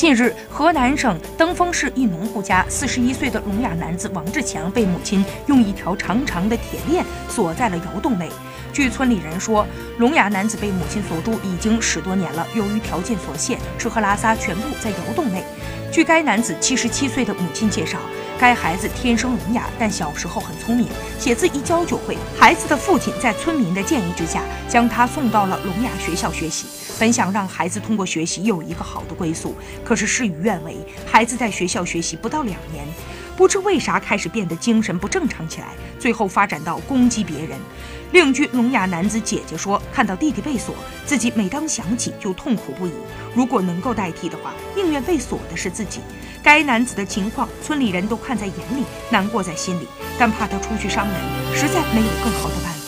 近日，河南省登封市一农户家，四十一岁的聋哑男子王志强被母亲用一条长长的铁链锁在了窑洞内。据村里人说，聋哑男子被母亲锁住已经十多年了，由于条件所限，吃喝拉撒全部在窑洞内。据该男子七十七岁的母亲介绍，该孩子天生聋哑，但小时候很聪明，写字一教就会。孩子的父亲在村民的建议之下，将他送到了聋哑学校学习，本想让孩子通过学习有一个好的归宿。可是事与愿违，孩子在学校学习不到两年，不知为啥开始变得精神不正常起来，最后发展到攻击别人。另据聋哑男子姐姐说，看到弟弟被锁，自己每当想起就痛苦不已。如果能够代替的话，宁愿被锁的是自己。该男子的情况，村里人都看在眼里，难过在心里，但怕他出去伤人，实在没有更好的办法。